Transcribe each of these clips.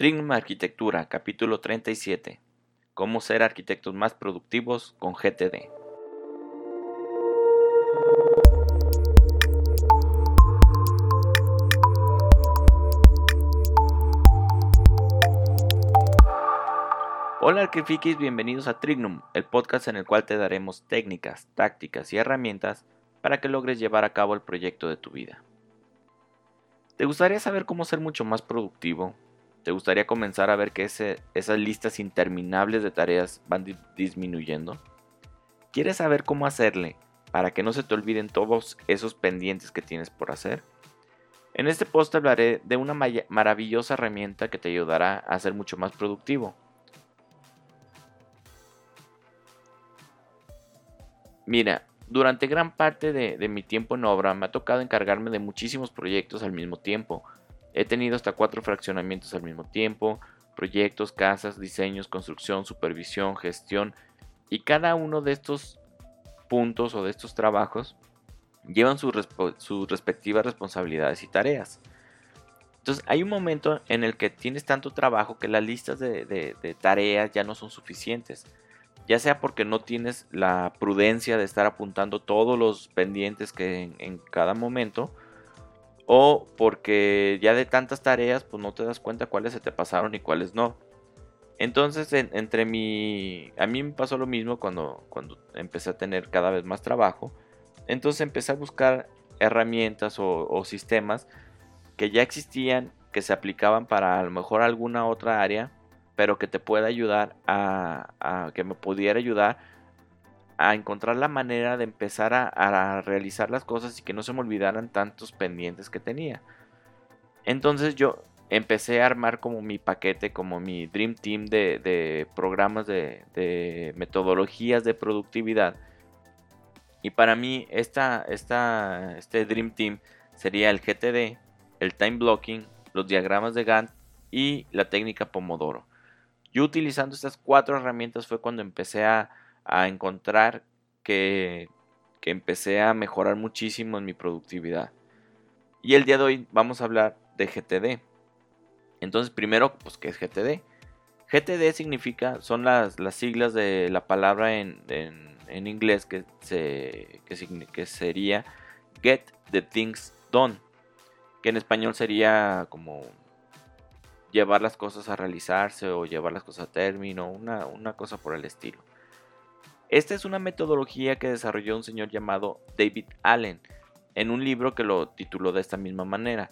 Trignum Arquitectura, capítulo 37. Cómo ser arquitectos más productivos con GTD. Hola Arquifiquis, bienvenidos a Trignum, el podcast en el cual te daremos técnicas, tácticas y herramientas para que logres llevar a cabo el proyecto de tu vida. ¿Te gustaría saber cómo ser mucho más productivo? ¿Te gustaría comenzar a ver que esas listas interminables de tareas van disminuyendo? ¿Quieres saber cómo hacerle para que no se te olviden todos esos pendientes que tienes por hacer? En este post hablaré de una maravillosa herramienta que te ayudará a ser mucho más productivo. Mira, durante gran parte de, mi tiempo en obra me ha tocado encargarme de muchísimos proyectos al mismo tiempo. He tenido hasta cuatro fraccionamientos al mismo tiempo, proyectos, casas, diseños, construcción, supervisión, gestión, y cada uno de estos puntos o de estos trabajos llevan sus respectivas responsabilidades y tareas. Entonces hay un momento en el que tienes tanto trabajo que las listas de tareas ya no son suficientes ya sea porque no tienes la prudencia de estar apuntando todos los pendientes que en, cada momento, o porque ya de tantas tareas, pues no te das cuenta cuáles se te pasaron y cuáles no. Entonces, entre mi. A mí me pasó lo mismo cuando, cuando empecé a tener cada vez más trabajo. Entonces empecé a buscar herramientas o, o sistemas que ya existían, que se aplicaban para a lo mejor alguna otra área pero que te pueda ayudar a, que me pudiera ayudar a encontrar la manera de empezar a, realizar las cosas y que no se me olvidaran tantos pendientes que tenía. Entonces yo empecé a armar como mi paquete, como mi Dream Team de, programas de, metodologías de productividad. Y para mí esta, esta, este Dream Team sería el GTD, el Time Blocking, los diagramas de Gantt y la técnica Pomodoro. Yo utilizando estas cuatro herramientas fue cuando empecé a, encontrar que, que, empecé a mejorar muchísimo en mi productividad. Y el día de hoy vamos a hablar de GTD. Entonces, primero, pues, ¿qué es GTD? GTD significa, son las, las siglas de la palabra en, en, inglés que, se, que, que sería Get the Things Done, que en español sería como llevar las cosas a realizarse o llevar las cosas a término, una, una cosa por el estilo. Esta es una metodología que desarrolló un señor llamado David Allen en un libro que lo tituló de esta misma manera.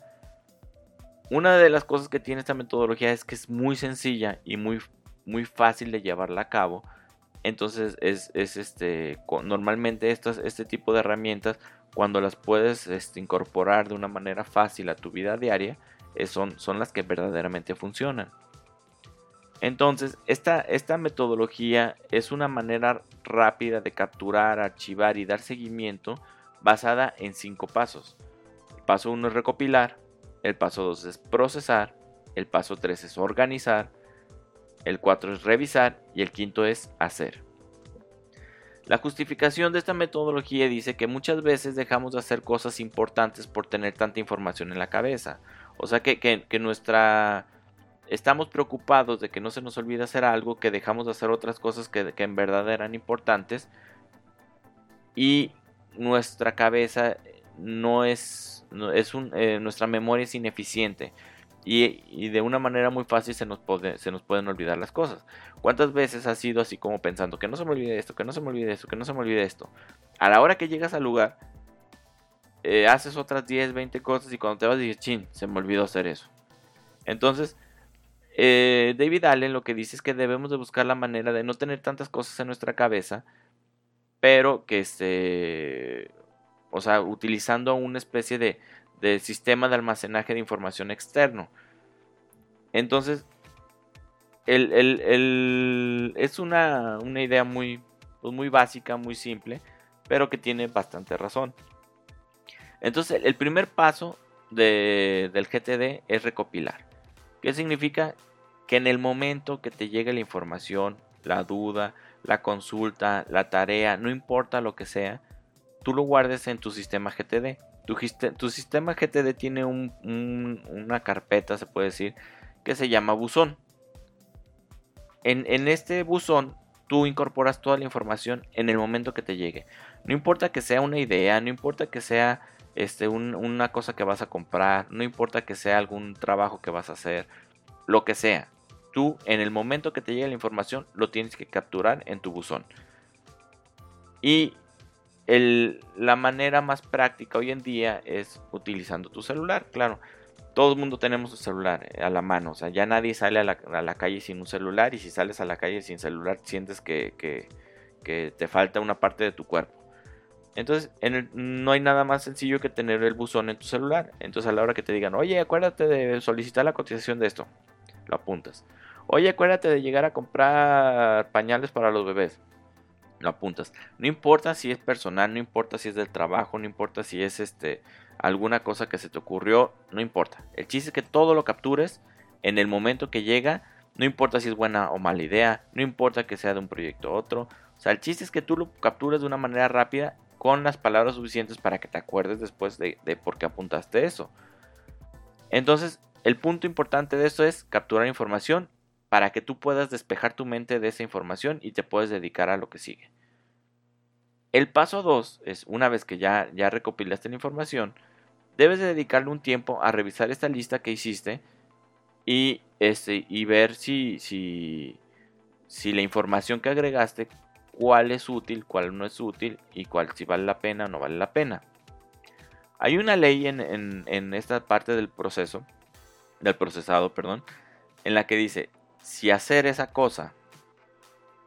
Una de las cosas que tiene esta metodología es que es muy sencilla y muy, muy fácil de llevarla a cabo. Entonces es, este, normalmente este tipo de herramientas cuando las puedes este, incorporar de una manera fácil a tu vida diaria, eh, son, son las que verdaderamente funcionan. Entonces, esta, esta metodología es una manera rápida de capturar, archivar y dar seguimiento basada en cinco pasos. El paso 1 es recopilar, el paso 2 es procesar, el paso 3 es organizar, el 4 es revisar y el quinto es hacer. La justificación de esta metodología dice que muchas veces dejamos de hacer cosas importantes por tener tanta información en la cabeza o sea que, que, nuestra... Estamos preocupados de que no se nos olvide hacer algo, que dejamos de hacer otras cosas que, en verdad eran importantes. Y nuestra cabeza no es... es eh, nuestra memoria es ineficiente. Y, de una manera muy fácil se nos, se nos pueden olvidar las cosas. ¿Cuántas veces has sido así como pensando que no se me olvide esto, que no se me olvide esto, que no se me olvide esto? A la hora que llegas al lugar, eh, haces otras 10, 20 cosas y cuando te vas dices, chin, se me olvidó hacer eso. Entonces, eh, David Allen lo que dice es que debemos de buscar la manera de no tener tantas cosas en nuestra cabeza, pero que esté, o sea, utilizando una especie de, de sistema de almacenaje de información externo. Entonces, el, es una, una idea muy, pues muy básica, muy simple, pero que tiene bastante razón. Entonces, el primer paso del GTD es recopilar. ¿Qué significa? Que en el momento que te llegue la información, la duda, la consulta, la tarea, no importa lo que sea, tú lo guardes en tu sistema GTD. Tu, sistema GTD tiene una carpeta, se puede decir, que se llama buzón. En, este buzón tú incorporas toda la información en el momento que te llegue. No importa que sea una idea, no importa que sea este, una cosa que vas a comprar, no importa que sea algún trabajo que vas a hacer, lo que sea. Tú en el momento que te llegue la información lo tienes que capturar en tu buzón. Y la manera más práctica hoy en día es utilizando tu celular, claro. Todo el mundo tenemos un celular eh, a la mano, o sea, ya nadie sale a la, calle sin un celular y si sales a la calle sin celular sientes que, que te falta una parte de tu cuerpo. Entonces, no hay nada más sencillo que tener el buzón en tu celular. Entonces, a la hora que te digan, oye, acuérdate de solicitar la cotización de esto, lo apuntas. Oye, acuérdate de llegar a comprar pañales para los bebés, lo apuntas. No importa si es personal, no importa si es del trabajo, no importa si es este alguna cosa que se te ocurrió, no importa. El chiste es que todo lo captures en el momento que llega, no importa si es buena o mala idea, no importa que sea de un proyecto a otro. O sea, el chiste es que tú lo captures de una manera rápida con las palabras suficientes para que te acuerdes después de, por qué apuntaste eso. Entonces, el punto importante de esto es capturar información para que tú puedas despejar tu mente de esa información y te puedes dedicar a lo que sigue. El paso 2 es, una vez que ya, ya recopilaste la información, debes de dedicarle un tiempo a revisar esta lista que hiciste y, este, y ver si, si, si la información que agregaste cuál es útil, cuál no es útil y cuál si vale la pena o no vale la pena. Hay una ley en, esta parte del proceso, del procesado, perdón, en la que dice, si hacer esa cosa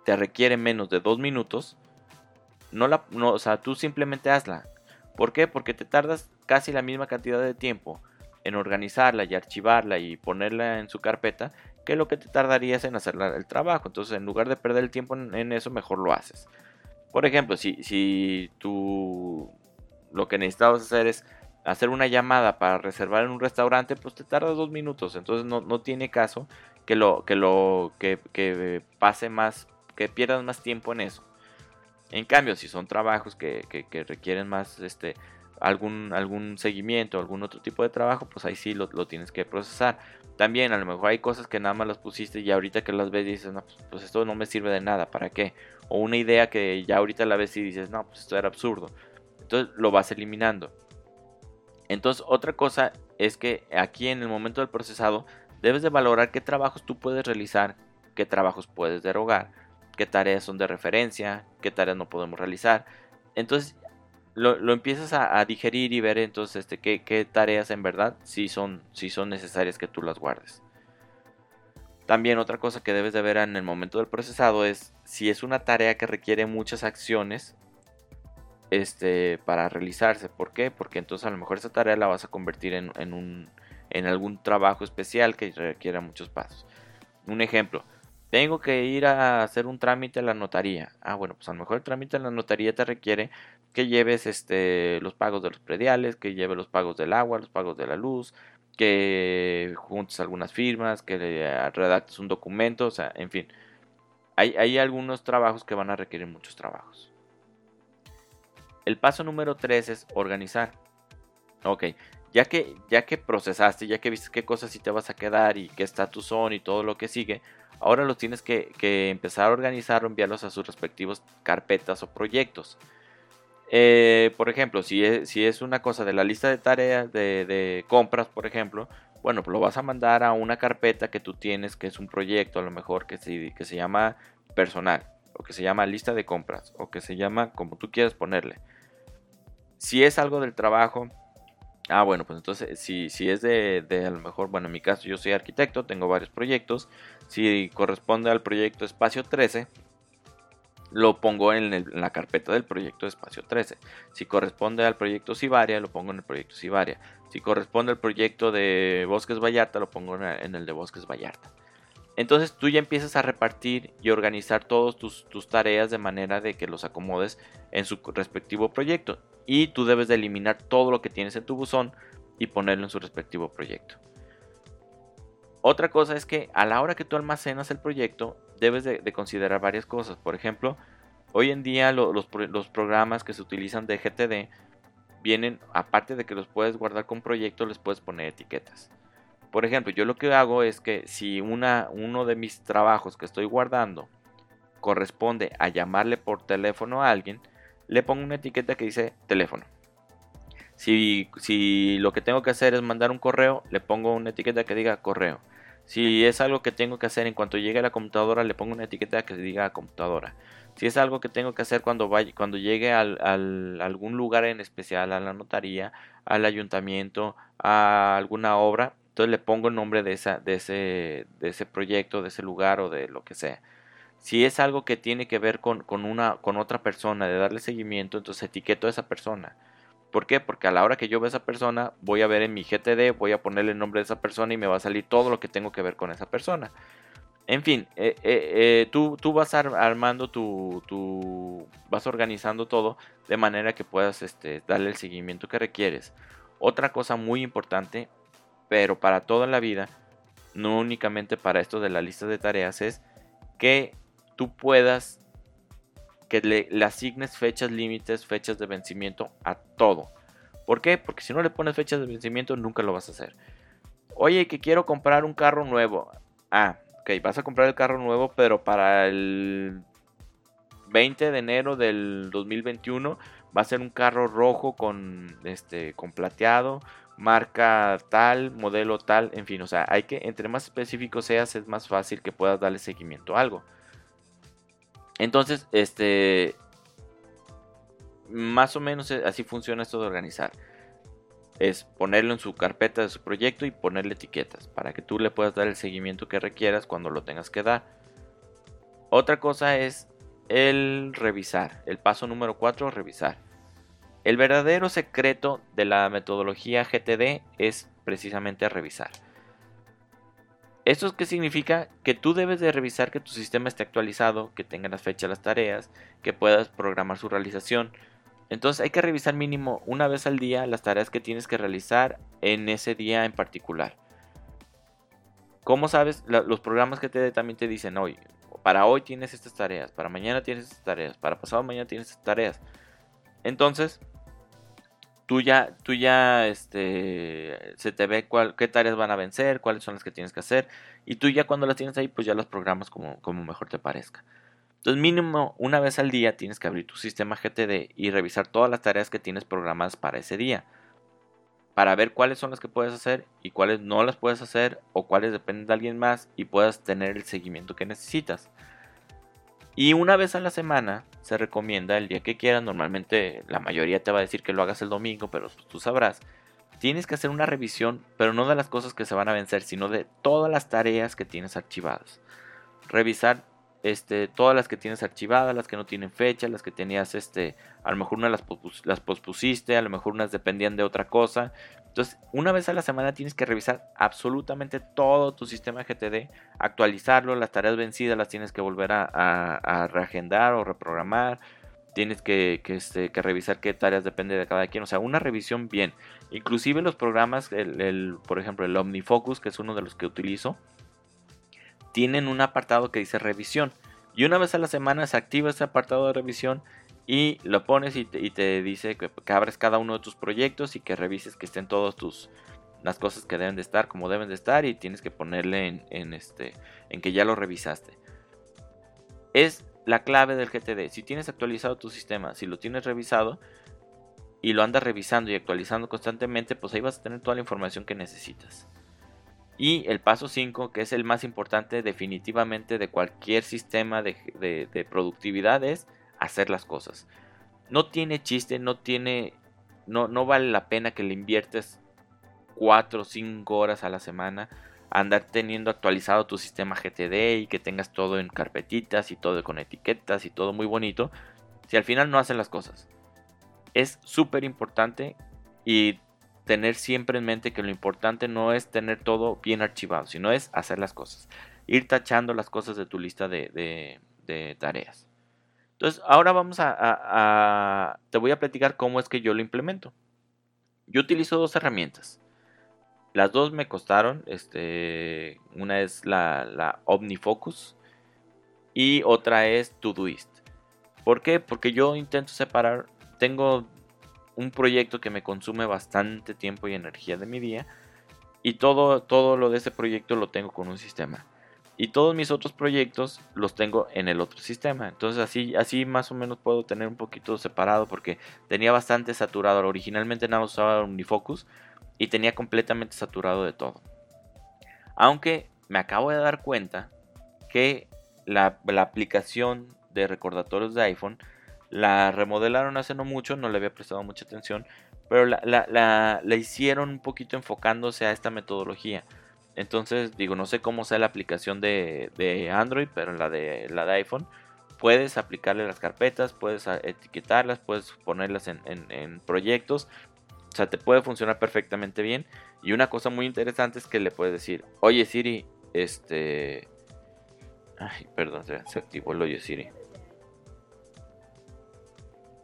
te requiere menos de dos minutos, no la, o sea, tú simplemente hazla. ¿Por qué? Porque te tardas casi la misma cantidad de tiempo en organizarla y archivarla y ponerla en su carpeta que lo que te tardarías en hacer el trabajo. Entonces, en lugar de perder el tiempo en, eso, mejor lo haces. Por ejemplo, si, si tú lo que necesitabas hacer es hacer una llamada para reservar en un restaurante, pues te tarda dos minutos. Entonces no, no tiene caso que lo, que lo que, que, pase más, que pierdas más tiempo en eso. En cambio, si son trabajos que, que requieren más este, algún, algún seguimiento, algún otro tipo de trabajo, pues ahí sí lo, lo, tienes que procesar. También a lo mejor hay cosas que nada más las pusiste y ahorita que las ves dices, no, pues, pues, esto no me sirve de nada, ¿para qué? O una idea que ya ahorita la ves y dices, no, pues esto era absurdo. Entonces lo vas eliminando. Entonces otra cosa es que aquí en el momento del procesado debes de valorar qué trabajos tú puedes realizar, qué trabajos puedes derogar, qué tareas son de referencia, qué tareas no podemos realizar. Entonces lo, empiezas a, digerir y ver entonces este, qué, tareas en verdad sí son, son necesarias que tú las guardes. También otra cosa que debes de ver en el momento del procesado es si es una tarea que requiere muchas acciones este, para realizarse. ¿Por qué? Porque entonces a lo mejor esa tarea la vas a convertir en, en, un, en algún trabajo especial que requiera muchos pasos. Un ejemplo, tengo que ir a hacer un trámite a la notaría. Ah, bueno, pues a lo mejor el trámite a la notaría te requiere que lleves este, los pagos de los prediales, que lleves los pagos del agua, los pagos de la luz, que juntes algunas firmas, que redactes un documento, o sea, en fin. Hay, hay algunos trabajos que van a requerir muchos trabajos. El paso número 3 es organizar. Ok, ya que, ya que procesaste, ya que viste qué cosas sí te vas a quedar y qué estatus son y todo lo que sigue, ahora los tienes que, empezar a organizar o enviarlos a sus respectivos carpetas o proyectos. Eh, por ejemplo, si es, si es, una cosa de la lista de tareas de, compras, por ejemplo, bueno, pues lo vas a mandar a una carpeta que tú tienes, que es un proyecto a lo mejor que se, que se llama personal, o que se llama lista de compras, o que se llama como tú quieras ponerle. Si es algo del trabajo, Ah, bueno, pues entonces si, si es de, a lo mejor, bueno, en mi caso yo soy arquitecto, tengo varios proyectos. Si corresponde al proyecto espacio 13, lo pongo en, la carpeta del proyecto espacio 13. Si corresponde al proyecto Sibaria, lo pongo en el proyecto Sibaria. Si corresponde al proyecto de Bosques Vallarta, lo pongo en el de Bosques Vallarta. Entonces tú ya empiezas a repartir y organizar todas tus, tareas de manera de que los acomodes en su respectivo proyecto y tú debes de eliminar todo lo que tienes en tu buzón y ponerlo en su respectivo proyecto. Otra cosa es que a la hora que tú almacenas el proyecto debes de, considerar varias cosas. Por ejemplo, hoy en día los, programas que se utilizan de GTD vienen, aparte de que los puedes guardar con proyecto, les puedes poner etiquetas. Por ejemplo, yo lo que hago es que si una, uno de mis trabajos que estoy guardando corresponde a llamarle por teléfono a alguien, le pongo una etiqueta que dice teléfono. Si, si lo que tengo que hacer es mandar un correo, le pongo una etiqueta que diga correo. Si es algo que tengo que hacer en cuanto llegue a la computadora, le pongo una etiqueta que diga computadora. Si es algo que tengo que hacer cuando, vaya, cuando llegue a algún lugar en especial, a la notaría, al ayuntamiento, a alguna obra, entonces le pongo el nombre de, esa, de, ese, de ese proyecto, de ese lugar o de lo que sea. Si es algo que tiene que ver con, con, una, con otra persona, de darle seguimiento, entonces etiqueto a esa persona. ¿Por qué? Porque a la hora que yo vea a esa persona, voy a ver en mi GTD, voy a ponerle el nombre de esa persona y me va a salir todo lo que tengo que ver con esa persona. En fin, eh, eh, eh, tú, tú, vas armando tu, vas organizando todo de manera que puedas este, darle el seguimiento que requieres. Otra cosa muy importante, pero para toda la vida, no únicamente para esto de la lista de tareas, es que tú puedas que le, asignes fechas límites, fechas de vencimiento a todo. ¿Por qué? Porque si no le pones fechas de vencimiento nunca lo vas a hacer. Oye, que quiero comprar un carro nuevo. Ah, ok, vas a comprar el carro nuevo, pero para el 20 de enero del 2021 va a ser un carro rojo con este con plateado, marca tal, modelo tal, en fin, o sea, hay que entre más específico seas es más fácil que puedas darle seguimiento a algo. Entonces, este, más o menos e, así funciona esto de organizar. Es ponerlo en su carpeta de su proyecto y ponerle etiquetas para que tú le puedas dar el seguimiento que requieras cuando lo tengas que dar. Otra cosa es el revisar. El paso número 4, revisar. El verdadero secreto de la metodología GTD es precisamente revisar. ¿Esto qué significa? Que tú debes de revisar que tu sistema esté actualizado, que tenga las fechas, las tareas, que puedas programar su realización. Entonces hay que revisar mínimo una vez al día las tareas que tienes que realizar en ese día en particular. ¿Cómo sabes? los programas que te también te dicen hoy, para hoy tienes estas tareas, para mañana tienes estas tareas, para pasado mañana tienes estas tareas. Entonces, tú ya, tú ya este, se te ve cuál, qué tareas van a vencer, cuáles son las que tienes que hacer, y tú ya cuando las tienes ahí, pues ya las programas como, como mejor te parezca. Entonces mínimo una vez al día tienes que abrir tu sistema GTD y revisar todas las tareas que tienes programadas para ese día. Para ver cuáles son las que puedes hacer y cuáles no las puedes hacer o cuáles dependen de alguien más y puedas tener el seguimiento que necesitas. Y una vez a la semana se recomienda el día que quieras. Normalmente la mayoría te va a decir que lo hagas el domingo, pero pues, tú sabrás. Tienes que hacer una revisión, pero no de las cosas que se van a vencer, sino de todas las tareas que tienes archivadas. Revisar este, todas las que tienes archivadas, las que no tienen fecha, las que tenías, este, a lo mejor unas las, pospusiste, a lo mejor unas dependían de otra cosa. Entonces, una vez a la semana tienes que revisar absolutamente todo tu sistema GTD, actualizarlo, las tareas vencidas las tienes que volver a, reagendar o reprogramar. Tienes que, este, que, revisar qué tareas depende de cada quien. O sea, una revisión bien. Inclusive los programas, el, por ejemplo, el OmniFocus, que es uno de los que utilizo, tienen un apartado que dice revisión. Y una vez a la semana se activa ese apartado de revisión y lo pones y te, dice que, abres cada uno de tus proyectos y que revises que estén todos tus las cosas que deben de estar como deben de estar y tienes que ponerle en, este en que ya lo revisaste. Es la clave del GTD. Si tienes actualizado tu sistema, si lo tienes revisado y lo andas revisando y actualizando constantemente, pues ahí vas a tener toda la información que necesitas. Y el paso 5, que es el más importante definitivamente de cualquier sistema de, productividad, es hacer las cosas. No tiene chiste, no tiene. No, no vale la pena que le inviertes 4 o 5 horas a la semana andar teniendo actualizado tu sistema GTD y que tengas todo en carpetitas y todo con etiquetas y todo muy bonito, si al final no hacen las cosas. Es súper importante y tener siempre en mente que lo importante no es tener todo bien archivado, sino es hacer las cosas. Ir tachando las cosas de tu lista de, tareas. Entonces, ahora vamos a, Te voy a platicar cómo es que yo lo implemento. Yo utilizo dos herramientas. Las dos me costaron. Este, una es la, la OmniFocus y otra es Todoist. ¿Por qué? Porque yo intento separar. Tengo un proyecto que me consume bastante tiempo y energía de mi día. y todo, todo lo de ese proyecto lo tengo con un sistema. Y todos mis otros proyectos los tengo en el otro sistema. Entonces así, así más o menos puedo tener un poquito separado porque tenía bastante saturado. Originalmente nada usaba Unifocus y tenía completamente saturado de todo. Aunque me acabo de dar cuenta que la, aplicación de recordatorios de iPhone la remodelaron hace no mucho, no le había prestado mucha atención, pero la, la, hicieron un poquito enfocándose a esta metodología. Entonces, digo, no sé cómo sea la aplicación de, Android, pero la de, la de iPhone, puedes aplicarle las carpetas, puedes etiquetarlas, puedes ponerlas en, en, proyectos. O sea, te puede funcionar perfectamente bien. Y una cosa muy interesante es que le puedes decir, oye Siri, este... Ay, perdón, se, activó el oye Siri.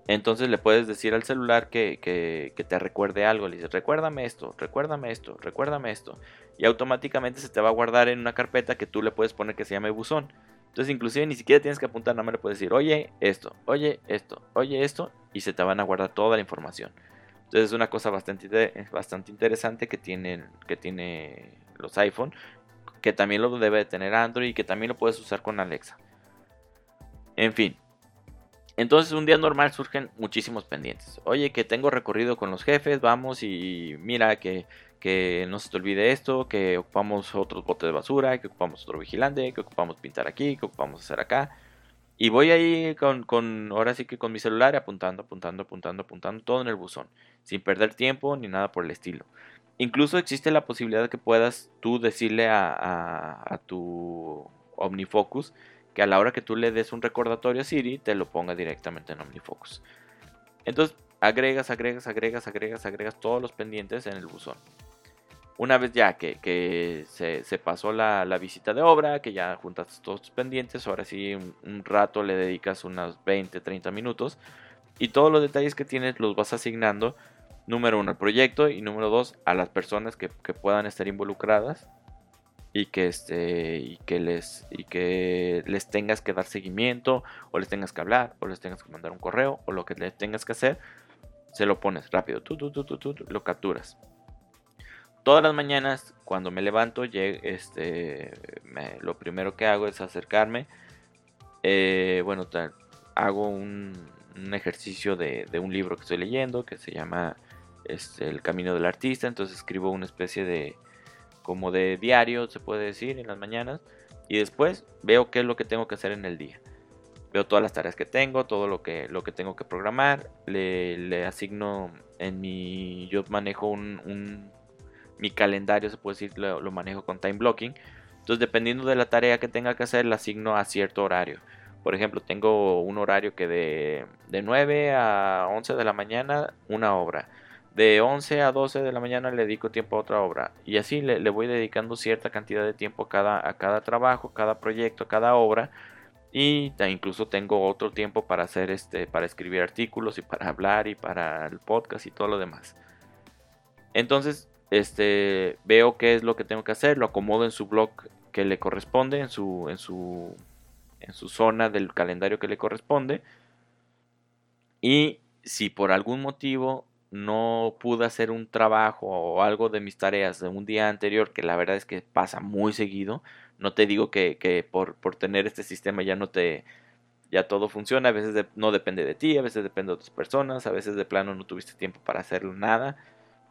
Entonces le puedes decir al celular que, que, te recuerde algo. Le dices, recuérdame esto, recuérdame esto, recuérdame esto. Y automáticamente se te va a guardar en una carpeta que tú le puedes poner que se llame buzón. Entonces inclusive ni siquiera tienes que apuntar, nada más le puedes decir, oye esto, oye esto, oye esto. Y se te van a guardar toda la información. Entonces es una cosa bastante, bastante interesante que tienen, que tiene los iPhone. Que también lo debe de tener Android y que también lo puedes usar con Alexa. En fin, entonces un día normal surgen muchísimos pendientes. Oye, que tengo recorrido con los jefes, vamos y mira que, no se te olvide esto, que ocupamos otros botes de basura, que ocupamos otro vigilante, que ocupamos pintar aquí, que ocupamos hacer acá. Y voy ahí con, con, ahora sí que con mi celular apuntando, apuntando, apuntando, apuntando, todo en el buzón, sin perder tiempo ni nada por el estilo. Incluso existe la posibilidad que puedas tú decirle a, a, a tu OmniFocus que a la hora que tú le des un recordatorio a Siri, te lo ponga directamente en OmniFocus. Entonces, agregas, agregas, agregas, agregas, agregas todos los pendientes en el buzón. Una vez ya que, se, pasó la, visita de obra, que ya juntas todos tus pendientes, ahora sí un, rato le dedicas unos 20, 30 minutos y todos los detalles que tienes los vas asignando, número uno al proyecto y número dos a las personas que, que puedan estar involucradas y que este y que les y que les tengas que dar seguimiento o les tengas que hablar o les tengas que mandar un correo o lo que les tengas que hacer se lo pones rápido tú, tú, tú, tú, lo capturas. Todas las mañanas cuando me levanto este lo primero que hago es acercarme eh, bueno hago un, ejercicio de, de, un libro que estoy leyendo que se llama este, el camino del artista entonces escribo una especie de como de diario, se puede decir, en las mañanas. Y después veo qué es lo que tengo que hacer en el día. Veo todas las tareas que tengo, todo lo que, lo que tengo que programar. Le, asigno en mi... Yo manejo un, mi calendario, se puede decir, lo, lo, manejo con time blocking. Entonces, dependiendo de la tarea que tenga que hacer, la asigno a cierto horario. Por ejemplo, tengo un horario que de, de 9 a 11 de la mañana, una obra de 11 a 12 de la mañana le dedico tiempo a otra obra y así le, voy dedicando cierta cantidad de tiempo a cada, a cada trabajo, cada proyecto, cada obra y incluso tengo otro tiempo para hacer este para escribir artículos y para hablar y para el podcast y todo lo demás. Entonces, este veo qué es lo que tengo que hacer, lo acomodo en su blog que le corresponde, en su en su en su zona del calendario que le corresponde. Y si por algún motivo no pude hacer un trabajo o algo de mis tareas de un día anterior, que la verdad es que pasa muy seguido. No te digo que, por, tener este sistema ya no te, ya todo funciona, a veces no depende de ti, a veces depende de otras personas, a veces de plano no tuviste tiempo para hacerlo nada.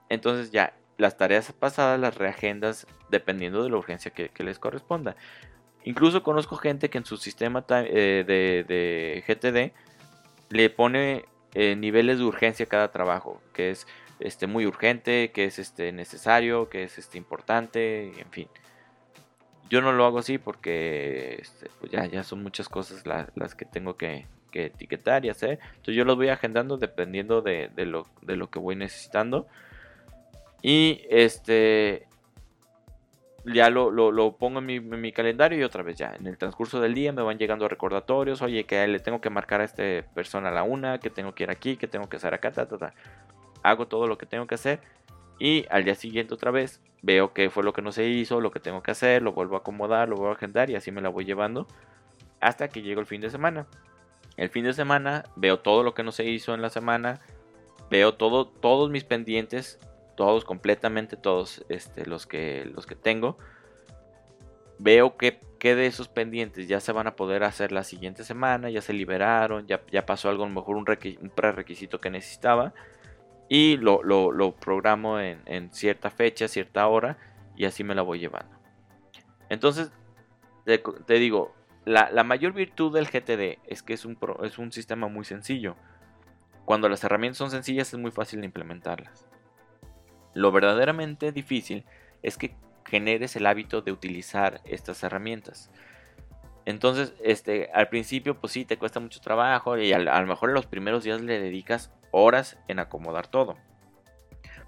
Entonces ya las tareas pasadas las reagendas dependiendo de la urgencia que, les corresponda. Incluso conozco gente que en su sistema eh, de, de GTD le pone eh, niveles de urgencia cada trabajo, que es este, muy urgente, que es este, necesario, que es este, importante, en fin. Yo no lo hago así porque este, pues ya, ya son muchas cosas las que tengo que, etiquetar y hacer. Entonces yo los voy agendando dependiendo de, lo, de lo que voy necesitando. Y este ya lo, lo, pongo en mi, en mi, calendario y otra vez ya. En el transcurso del día me van llegando recordatorios. Oye, que le tengo que marcar a esta persona a la una, que tengo que ir aquí, que tengo que hacer acá, ta, ta, ta. Hago todo lo que tengo que hacer. Y al día siguiente otra vez veo qué fue lo que no se hizo, lo que tengo que hacer, lo vuelvo a acomodar, lo vuelvo a agendar y así me la voy llevando hasta que llego el fin de semana. El fin de semana veo todo lo que no se hizo en la semana, veo todo, todos mis pendientes todos, completamente todos este, los, que, los que tengo. Veo que, que, de esos pendientes ya se van a poder hacer la siguiente semana, ya se liberaron, ya, ya pasó algo, a lo mejor un, un prerequisito que necesitaba. Y lo, lo, programo en, en, cierta fecha, cierta hora, y así me la voy llevando. Entonces, te, digo, la, la, mayor virtud del GTD es que es un, es un sistema muy sencillo. Cuando las herramientas son sencillas es muy fácil de implementarlas. Lo verdaderamente difícil es que generes el hábito de utilizar estas herramientas. Entonces, este, al principio, pues sí, te cuesta mucho trabajo y a, lo mejor en los primeros días le dedicas horas en acomodar todo.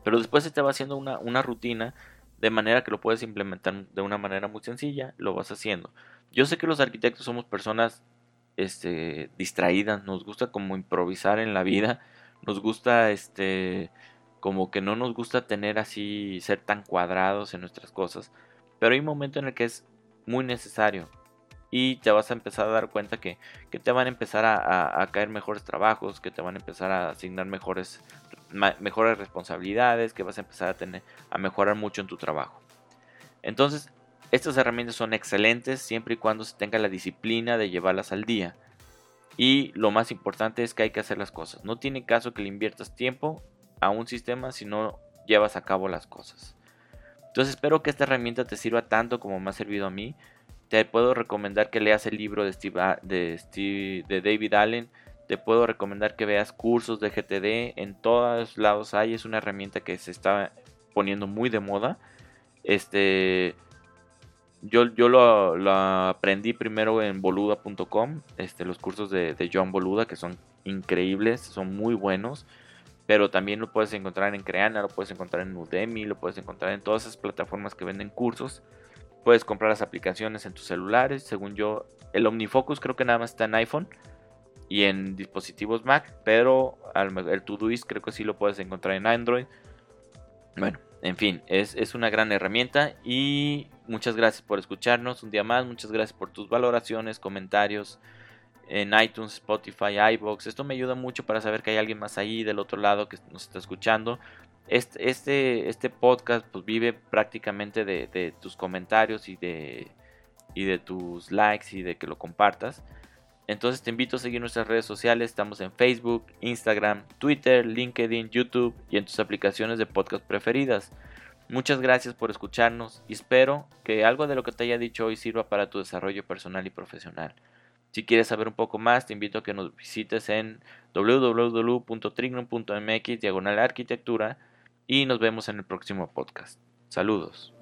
Pero después se te va haciendo una, una rutina de manera que lo puedes implementar de una manera muy sencilla, lo vas haciendo. Yo sé que los arquitectos somos personas este, distraídas, nos gusta como improvisar en la vida, nos gusta este, como que no nos gusta tener así, ser tan cuadrados en nuestras cosas, pero hay un momento en el que es muy necesario y te vas a empezar a dar cuenta que, te van a empezar a, caer mejores trabajos, que te van a empezar a asignar mejores, mejores responsabilidades, que vas a empezar a, tener, a mejorar mucho en tu trabajo. Entonces, estas herramientas son excelentes siempre y cuando se tenga la disciplina de llevarlas al día. Y lo más importante es que hay que hacer las cosas. No tiene caso que le inviertas tiempo a un sistema si no llevas a cabo las cosas. Entonces espero que esta herramienta te sirva tanto como me ha servido a mí. Te puedo recomendar que leas el libro de, Steve, de, de David Allen. Te puedo recomendar que veas cursos de GTD. En todos lados hay. Es una herramienta que se está poniendo muy de moda. Este yo, yo lo, aprendí primero en boluda.com, este, los cursos de, John Boluda, que son increíbles, son muy buenos. Pero también lo puedes encontrar en Creana, lo puedes encontrar en Udemy, lo puedes encontrar en todas esas plataformas que venden cursos. Puedes comprar las aplicaciones en tus celulares. Según yo, el OmniFocus creo que nada más está en iPhone y en dispositivos Mac. Pero el Todoist creo que sí lo puedes encontrar en Android. Bueno, en fin, es, una gran herramienta y muchas gracias por escucharnos un día más, muchas gracias por tus valoraciones, comentarios en iTunes, Spotify, iBox. Esto me ayuda mucho para saber que hay alguien más ahí del otro lado que nos está escuchando. Este, este, este podcast pues, vive prácticamente de, tus comentarios y de, y de tus likes y de que lo compartas. Entonces te invito a seguir nuestras redes sociales. Estamos en Facebook, Instagram, Twitter, LinkedIn, YouTube y en tus aplicaciones de podcast preferidas. Muchas gracias por escucharnos y espero que algo de lo que te haya dicho hoy sirva para tu desarrollo personal y profesional. Si quieres saber un poco más, te invito a que nos visites en www.trignum.mx diagonal arquitectura y nos vemos en el próximo podcast. Saludos.